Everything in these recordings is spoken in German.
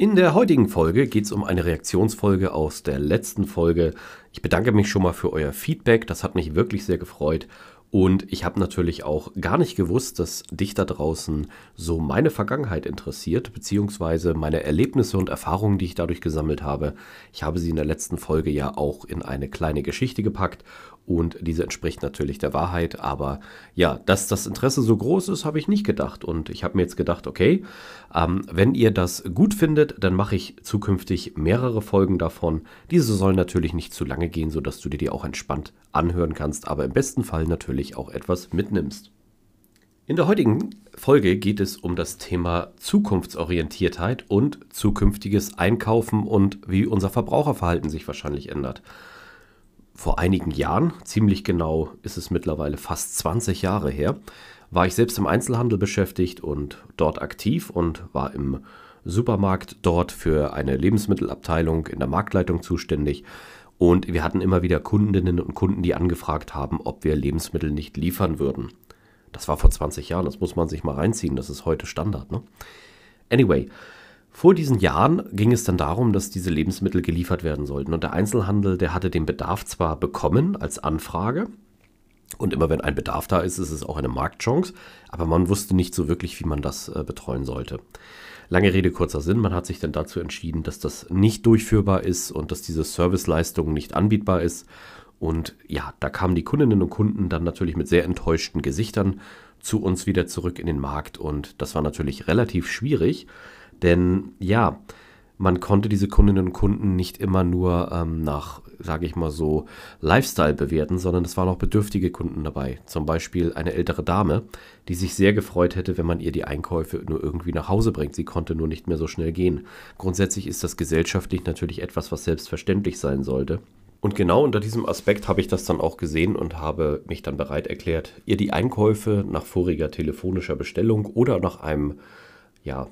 In der heutigen Folge geht es um eine Reaktionsfolge aus der letzten Folge. Ich bedanke mich schon mal für euer Feedback, das hat mich wirklich sehr gefreut. Und ich habe natürlich auch gar nicht gewusst, dass dich da draußen so meine Vergangenheit interessiert, beziehungsweise meine Erlebnisse und Erfahrungen, die ich dadurch gesammelt habe. Ich habe sie in der letzten Folge ja auch in eine kleine Geschichte gepackt und diese entspricht natürlich der Wahrheit. Aber ja, dass das Interesse so groß ist, habe ich nicht gedacht. Und ich habe mir jetzt gedacht, okay, ähm, wenn ihr das gut findet, dann mache ich zukünftig mehrere Folgen davon. Diese sollen natürlich nicht zu lange gehen, sodass du dir die auch entspannt anhören kannst, aber im besten Fall natürlich auch etwas mitnimmst. In der heutigen Folge geht es um das Thema Zukunftsorientiertheit und zukünftiges Einkaufen und wie unser Verbraucherverhalten sich wahrscheinlich ändert vor einigen Jahren, ziemlich genau ist es mittlerweile fast 20 Jahre her, war ich selbst im Einzelhandel beschäftigt und dort aktiv und war im Supermarkt dort für eine Lebensmittelabteilung in der Marktleitung zuständig. Und wir hatten immer wieder Kundinnen und Kunden, die angefragt haben, ob wir Lebensmittel nicht liefern würden. Das war vor 20 Jahren, das muss man sich mal reinziehen, das ist heute Standard. Ne? Anyway, vor diesen Jahren ging es dann darum, dass diese Lebensmittel geliefert werden sollten. Und der Einzelhandel, der hatte den Bedarf zwar bekommen als Anfrage, und immer wenn ein Bedarf da ist, ist es auch eine Marktchance, aber man wusste nicht so wirklich, wie man das äh, betreuen sollte. Lange Rede, kurzer Sinn, man hat sich dann dazu entschieden, dass das nicht durchführbar ist und dass diese Serviceleistung nicht anbietbar ist. Und ja, da kamen die Kundinnen und Kunden dann natürlich mit sehr enttäuschten Gesichtern zu uns wieder zurück in den Markt und das war natürlich relativ schwierig, denn ja, man konnte diese Kundinnen und Kunden nicht immer nur ähm, nach, sage ich mal so, Lifestyle bewerten, sondern es waren auch bedürftige Kunden dabei. Zum Beispiel eine ältere Dame, die sich sehr gefreut hätte, wenn man ihr die Einkäufe nur irgendwie nach Hause bringt. Sie konnte nur nicht mehr so schnell gehen. Grundsätzlich ist das gesellschaftlich natürlich etwas, was selbstverständlich sein sollte. Und genau unter diesem Aspekt habe ich das dann auch gesehen und habe mich dann bereit erklärt, ihr die Einkäufe nach voriger telefonischer Bestellung oder nach einem ja,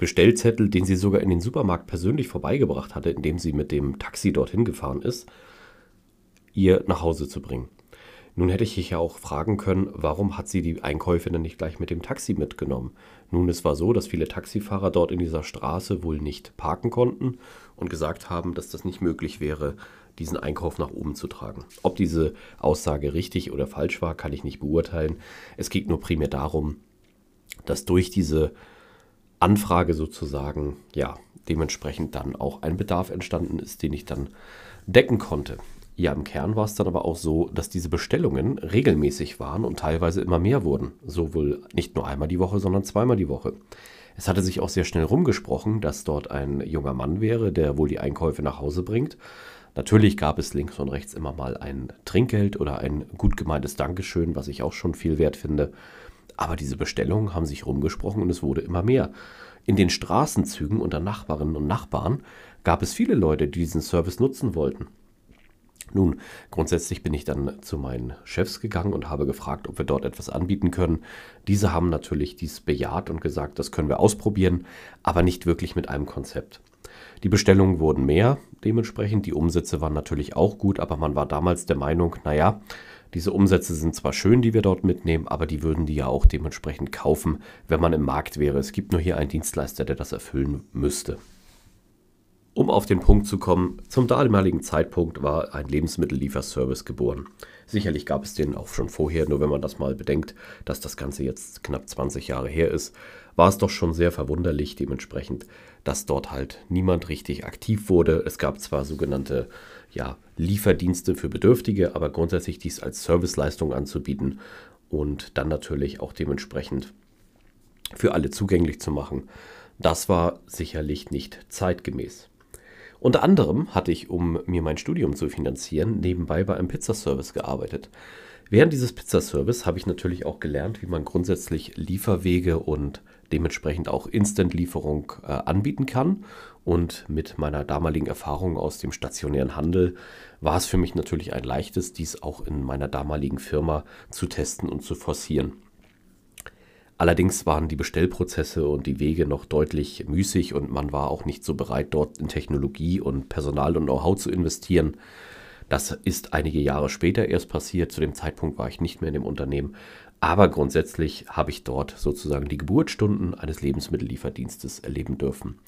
Bestellzettel, den sie sogar in den Supermarkt persönlich vorbeigebracht hatte, indem sie mit dem Taxi dorthin gefahren ist, ihr nach Hause zu bringen. Nun hätte ich ja auch fragen können, warum hat sie die Einkäufe denn nicht gleich mit dem Taxi mitgenommen? Nun, es war so, dass viele Taxifahrer dort in dieser Straße wohl nicht parken konnten und gesagt haben, dass das nicht möglich wäre, diesen Einkauf nach oben zu tragen. Ob diese Aussage richtig oder falsch war, kann ich nicht beurteilen. Es geht nur primär darum, dass durch diese Anfrage sozusagen, ja, dementsprechend dann auch ein Bedarf entstanden ist, den ich dann decken konnte. Ja, im Kern war es dann aber auch so, dass diese Bestellungen regelmäßig waren und teilweise immer mehr wurden. Sowohl nicht nur einmal die Woche, sondern zweimal die Woche. Es hatte sich auch sehr schnell rumgesprochen, dass dort ein junger Mann wäre, der wohl die Einkäufe nach Hause bringt. Natürlich gab es links und rechts immer mal ein Trinkgeld oder ein gut gemeintes Dankeschön, was ich auch schon viel wert finde. Aber diese Bestellungen haben sich rumgesprochen und es wurde immer mehr. In den Straßenzügen unter Nachbarinnen und Nachbarn gab es viele Leute, die diesen Service nutzen wollten. Nun, grundsätzlich bin ich dann zu meinen Chefs gegangen und habe gefragt, ob wir dort etwas anbieten können. Diese haben natürlich dies bejaht und gesagt, das können wir ausprobieren, aber nicht wirklich mit einem Konzept. Die Bestellungen wurden mehr, dementsprechend die Umsätze waren natürlich auch gut, aber man war damals der Meinung, naja, diese Umsätze sind zwar schön, die wir dort mitnehmen, aber die würden die ja auch dementsprechend kaufen, wenn man im Markt wäre. Es gibt nur hier einen Dienstleister, der das erfüllen müsste. Um auf den Punkt zu kommen, zum damaligen Zeitpunkt war ein Lebensmittellieferservice geboren. Sicherlich gab es den auch schon vorher, nur wenn man das mal bedenkt, dass das Ganze jetzt knapp 20 Jahre her ist, war es doch schon sehr verwunderlich dementsprechend, dass dort halt niemand richtig aktiv wurde. Es gab zwar sogenannte ja, Lieferdienste für Bedürftige, aber grundsätzlich dies als Serviceleistung anzubieten und dann natürlich auch dementsprechend für alle zugänglich zu machen, das war sicherlich nicht zeitgemäß. Unter anderem hatte ich, um mir mein Studium zu finanzieren, nebenbei bei einem Pizzaservice gearbeitet. Während dieses Pizzaservice habe ich natürlich auch gelernt, wie man grundsätzlich Lieferwege und dementsprechend auch Instant-Lieferung äh, anbieten kann. Und mit meiner damaligen Erfahrung aus dem stationären Handel war es für mich natürlich ein leichtes, dies auch in meiner damaligen Firma zu testen und zu forcieren. Allerdings waren die Bestellprozesse und die Wege noch deutlich müßig und man war auch nicht so bereit, dort in Technologie und Personal und Know-how zu investieren. Das ist einige Jahre später erst passiert. Zu dem Zeitpunkt war ich nicht mehr in dem Unternehmen. Aber grundsätzlich habe ich dort sozusagen die Geburtsstunden eines Lebensmittellieferdienstes erleben dürfen.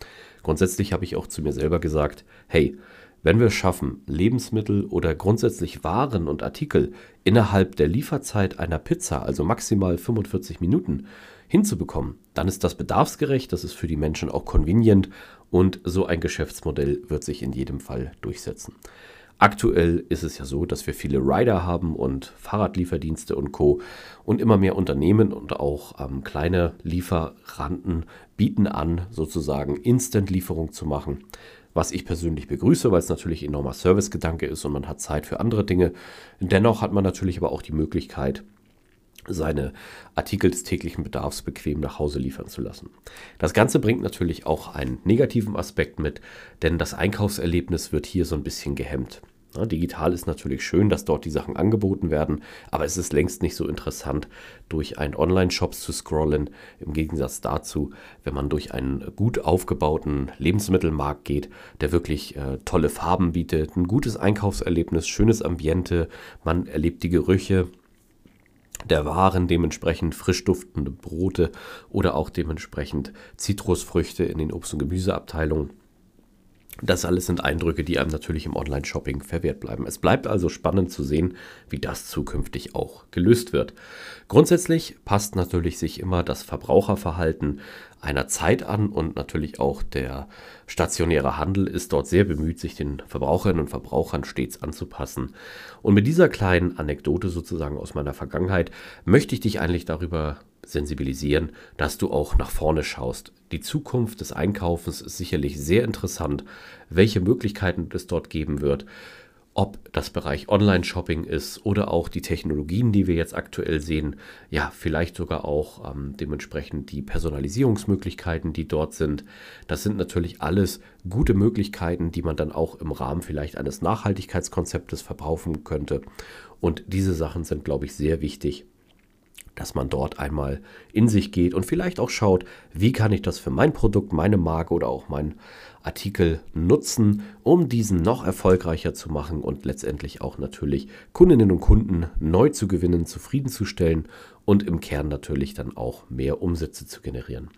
Grundsätzlich habe ich auch zu mir selber gesagt, hey, wenn wir es schaffen, Lebensmittel oder grundsätzlich Waren und Artikel innerhalb der Lieferzeit einer Pizza, also maximal 45 Minuten, hinzubekommen, dann ist das bedarfsgerecht, das ist für die Menschen auch convenient und so ein Geschäftsmodell wird sich in jedem Fall durchsetzen. Aktuell ist es ja so, dass wir viele Rider haben und Fahrradlieferdienste und Co. Und immer mehr Unternehmen und auch ähm, kleine Lieferanten bieten an, sozusagen Instant-Lieferung zu machen was ich persönlich begrüße, weil es natürlich enormer Servicegedanke ist und man hat Zeit für andere Dinge. Dennoch hat man natürlich aber auch die Möglichkeit, seine Artikel des täglichen Bedarfs bequem nach Hause liefern zu lassen. Das Ganze bringt natürlich auch einen negativen Aspekt mit, denn das Einkaufserlebnis wird hier so ein bisschen gehemmt. Ja, digital ist natürlich schön, dass dort die Sachen angeboten werden, aber es ist längst nicht so interessant, durch einen Online-Shop zu scrollen. Im Gegensatz dazu, wenn man durch einen gut aufgebauten Lebensmittelmarkt geht, der wirklich äh, tolle Farben bietet, ein gutes Einkaufserlebnis, schönes Ambiente, man erlebt die Gerüche, der Waren, dementsprechend frisch duftende Brote oder auch dementsprechend Zitrusfrüchte in den Obst- und Gemüseabteilungen. Das alles sind Eindrücke, die einem natürlich im Online-Shopping verwehrt bleiben. Es bleibt also spannend zu sehen, wie das zukünftig auch gelöst wird. Grundsätzlich passt natürlich sich immer das Verbraucherverhalten einer Zeit an und natürlich auch der stationäre Handel ist dort sehr bemüht, sich den Verbraucherinnen und Verbrauchern stets anzupassen. Und mit dieser kleinen Anekdote sozusagen aus meiner Vergangenheit möchte ich dich eigentlich darüber sensibilisieren, dass du auch nach vorne schaust. Die Zukunft des Einkaufens ist sicherlich sehr interessant, welche Möglichkeiten es dort geben wird, ob das Bereich Online-Shopping ist oder auch die Technologien, die wir jetzt aktuell sehen, ja, vielleicht sogar auch ähm, dementsprechend die Personalisierungsmöglichkeiten, die dort sind. Das sind natürlich alles gute Möglichkeiten, die man dann auch im Rahmen vielleicht eines Nachhaltigkeitskonzeptes verbrauchen könnte. Und diese Sachen sind, glaube ich, sehr wichtig dass man dort einmal in sich geht und vielleicht auch schaut, wie kann ich das für mein Produkt, meine Marke oder auch meinen Artikel nutzen, um diesen noch erfolgreicher zu machen und letztendlich auch natürlich Kundinnen und Kunden neu zu gewinnen, zufriedenzustellen und im Kern natürlich dann auch mehr Umsätze zu generieren.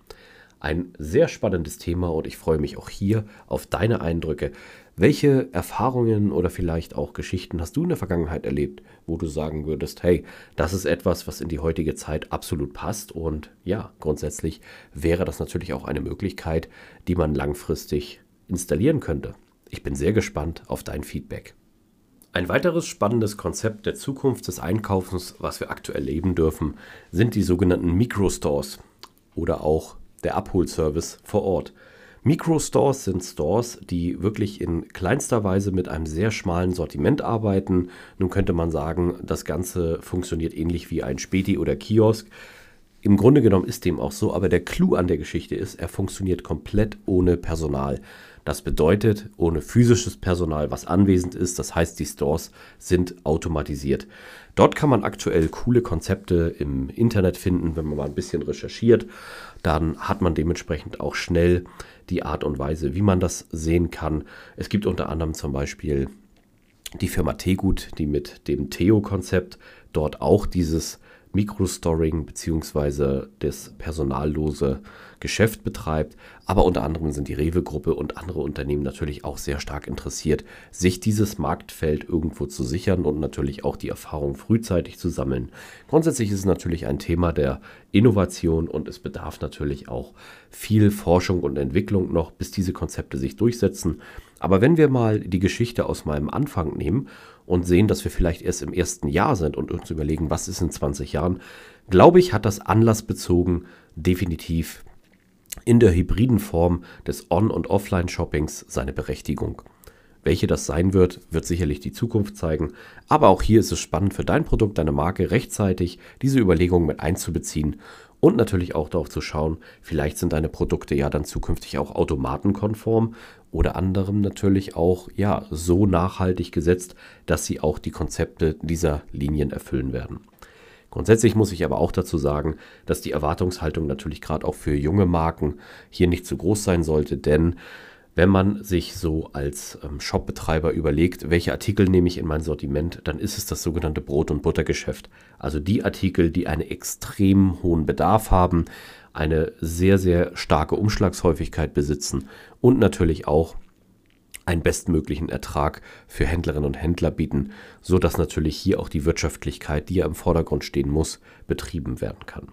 Ein sehr spannendes Thema und ich freue mich auch hier auf deine Eindrücke. Welche Erfahrungen oder vielleicht auch Geschichten hast du in der Vergangenheit erlebt, wo du sagen würdest, hey, das ist etwas, was in die heutige Zeit absolut passt und ja, grundsätzlich wäre das natürlich auch eine Möglichkeit, die man langfristig installieren könnte. Ich bin sehr gespannt auf dein Feedback. Ein weiteres spannendes Konzept der Zukunft des Einkaufens, was wir aktuell leben dürfen, sind die sogenannten Microstores oder auch der Abholservice vor Ort. Microstores sind Stores, die wirklich in kleinster Weise mit einem sehr schmalen Sortiment arbeiten. Nun könnte man sagen, das Ganze funktioniert ähnlich wie ein Späti oder Kiosk. Im Grunde genommen ist dem auch so, aber der Clou an der Geschichte ist, er funktioniert komplett ohne Personal. Das bedeutet, ohne physisches Personal, was anwesend ist, das heißt, die Stores sind automatisiert. Dort kann man aktuell coole Konzepte im Internet finden, wenn man mal ein bisschen recherchiert. Dann hat man dementsprechend auch schnell die Art und Weise, wie man das sehen kann. Es gibt unter anderem zum Beispiel die Firma Tegut, die mit dem Theo-Konzept dort auch dieses Microstoring bzw. das personallose Geschäft betreibt. Aber unter anderem sind die Rewe-Gruppe und andere Unternehmen natürlich auch sehr stark interessiert, sich dieses Marktfeld irgendwo zu sichern und natürlich auch die Erfahrung frühzeitig zu sammeln. Grundsätzlich ist es natürlich ein Thema der Innovation und es bedarf natürlich auch viel Forschung und Entwicklung noch, bis diese Konzepte sich durchsetzen. Aber wenn wir mal die Geschichte aus meinem Anfang nehmen und sehen, dass wir vielleicht erst im ersten Jahr sind und uns überlegen, was ist in 20 Jahren, glaube ich, hat das anlassbezogen definitiv in der hybriden Form des On- und Offline-Shoppings seine Berechtigung. Welche das sein wird, wird sicherlich die Zukunft zeigen. Aber auch hier ist es spannend für dein Produkt, deine Marke rechtzeitig diese Überlegungen mit einzubeziehen und natürlich auch darauf zu schauen, vielleicht sind deine Produkte ja dann zukünftig auch automatenkonform oder anderem natürlich auch ja so nachhaltig gesetzt, dass sie auch die Konzepte dieser Linien erfüllen werden. Grundsätzlich muss ich aber auch dazu sagen, dass die Erwartungshaltung natürlich gerade auch für junge Marken hier nicht zu groß sein sollte, denn wenn man sich so als ähm, Shopbetreiber überlegt, welche Artikel nehme ich in mein Sortiment, dann ist es das sogenannte Brot- und Buttergeschäft. Also die Artikel, die einen extrem hohen Bedarf haben, eine sehr, sehr starke Umschlagshäufigkeit besitzen und natürlich auch einen bestmöglichen Ertrag für Händlerinnen und Händler bieten, so dass natürlich hier auch die Wirtschaftlichkeit, die ja im Vordergrund stehen muss, betrieben werden kann.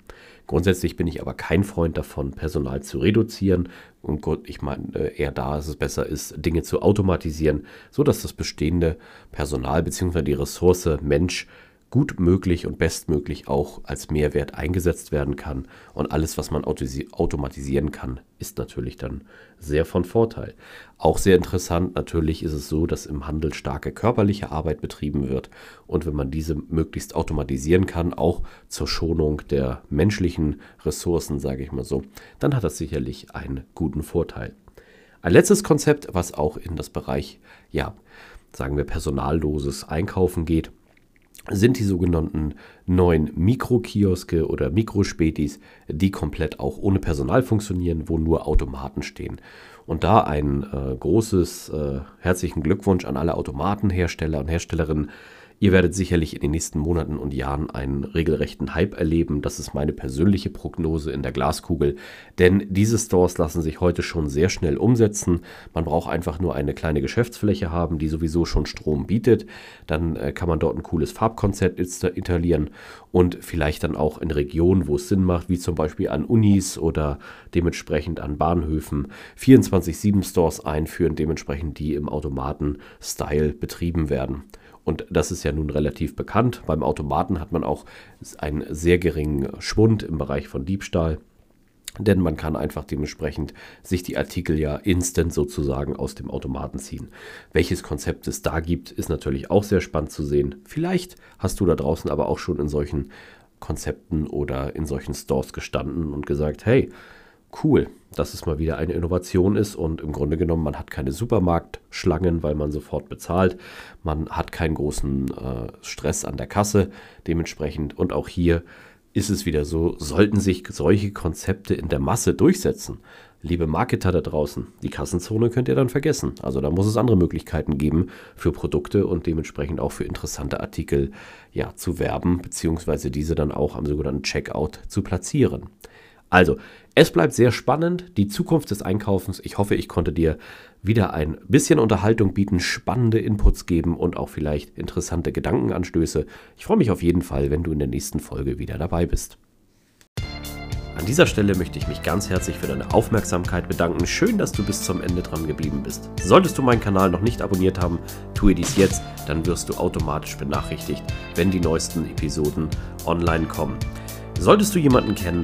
Grundsätzlich bin ich aber kein Freund davon, Personal zu reduzieren. Und ich meine äh, eher da, dass es besser ist, Dinge zu automatisieren, so dass das bestehende Personal bzw. die Ressource Mensch gut möglich und bestmöglich auch als Mehrwert eingesetzt werden kann. Und alles, was man automatisieren kann, ist natürlich dann sehr von Vorteil. Auch sehr interessant, natürlich ist es so, dass im Handel starke körperliche Arbeit betrieben wird. Und wenn man diese möglichst automatisieren kann, auch zur Schonung der menschlichen Ressourcen, sage ich mal so, dann hat das sicherlich einen guten Vorteil. Ein letztes Konzept, was auch in das Bereich, ja, sagen wir, personalloses Einkaufen geht, sind die sogenannten neuen Mikrokioske oder Mikrospätis, die komplett auch ohne Personal funktionieren, wo nur Automaten stehen. Und da ein äh, großes äh, herzlichen Glückwunsch an alle Automatenhersteller und Herstellerinnen, Ihr werdet sicherlich in den nächsten Monaten und Jahren einen regelrechten Hype erleben. Das ist meine persönliche Prognose in der Glaskugel. Denn diese Stores lassen sich heute schon sehr schnell umsetzen. Man braucht einfach nur eine kleine Geschäftsfläche haben, die sowieso schon Strom bietet. Dann äh, kann man dort ein cooles Farbkonzept installieren und vielleicht dann auch in Regionen, wo es Sinn macht, wie zum Beispiel an Unis oder dementsprechend an Bahnhöfen, 24-7 Stores einführen, dementsprechend die im Automaten-Style betrieben werden. Und das ist ja nun relativ bekannt. Beim Automaten hat man auch einen sehr geringen Schwund im Bereich von Diebstahl. Denn man kann einfach dementsprechend sich die Artikel ja instant sozusagen aus dem Automaten ziehen. Welches Konzept es da gibt, ist natürlich auch sehr spannend zu sehen. Vielleicht hast du da draußen aber auch schon in solchen Konzepten oder in solchen Stores gestanden und gesagt, hey, cool, dass es mal wieder eine Innovation ist und im Grunde genommen, man hat keine Supermarktschlangen, weil man sofort bezahlt. Man hat keinen großen äh, Stress an der Kasse dementsprechend. Und auch hier ist es wieder so, sollten sich solche Konzepte in der Masse durchsetzen. Liebe Marketer da draußen, die Kassenzone könnt ihr dann vergessen. Also da muss es andere Möglichkeiten geben für Produkte und dementsprechend auch für interessante Artikel ja, zu werben, beziehungsweise diese dann auch am sogenannten Checkout zu platzieren. Also, es bleibt sehr spannend, die Zukunft des Einkaufens. Ich hoffe, ich konnte dir wieder ein bisschen Unterhaltung bieten, spannende Inputs geben und auch vielleicht interessante Gedankenanstöße. Ich freue mich auf jeden Fall, wenn du in der nächsten Folge wieder dabei bist. An dieser Stelle möchte ich mich ganz herzlich für deine Aufmerksamkeit bedanken. Schön, dass du bis zum Ende dran geblieben bist. Solltest du meinen Kanal noch nicht abonniert haben, tue dies jetzt, dann wirst du automatisch benachrichtigt, wenn die neuesten Episoden online kommen. Solltest du jemanden kennen,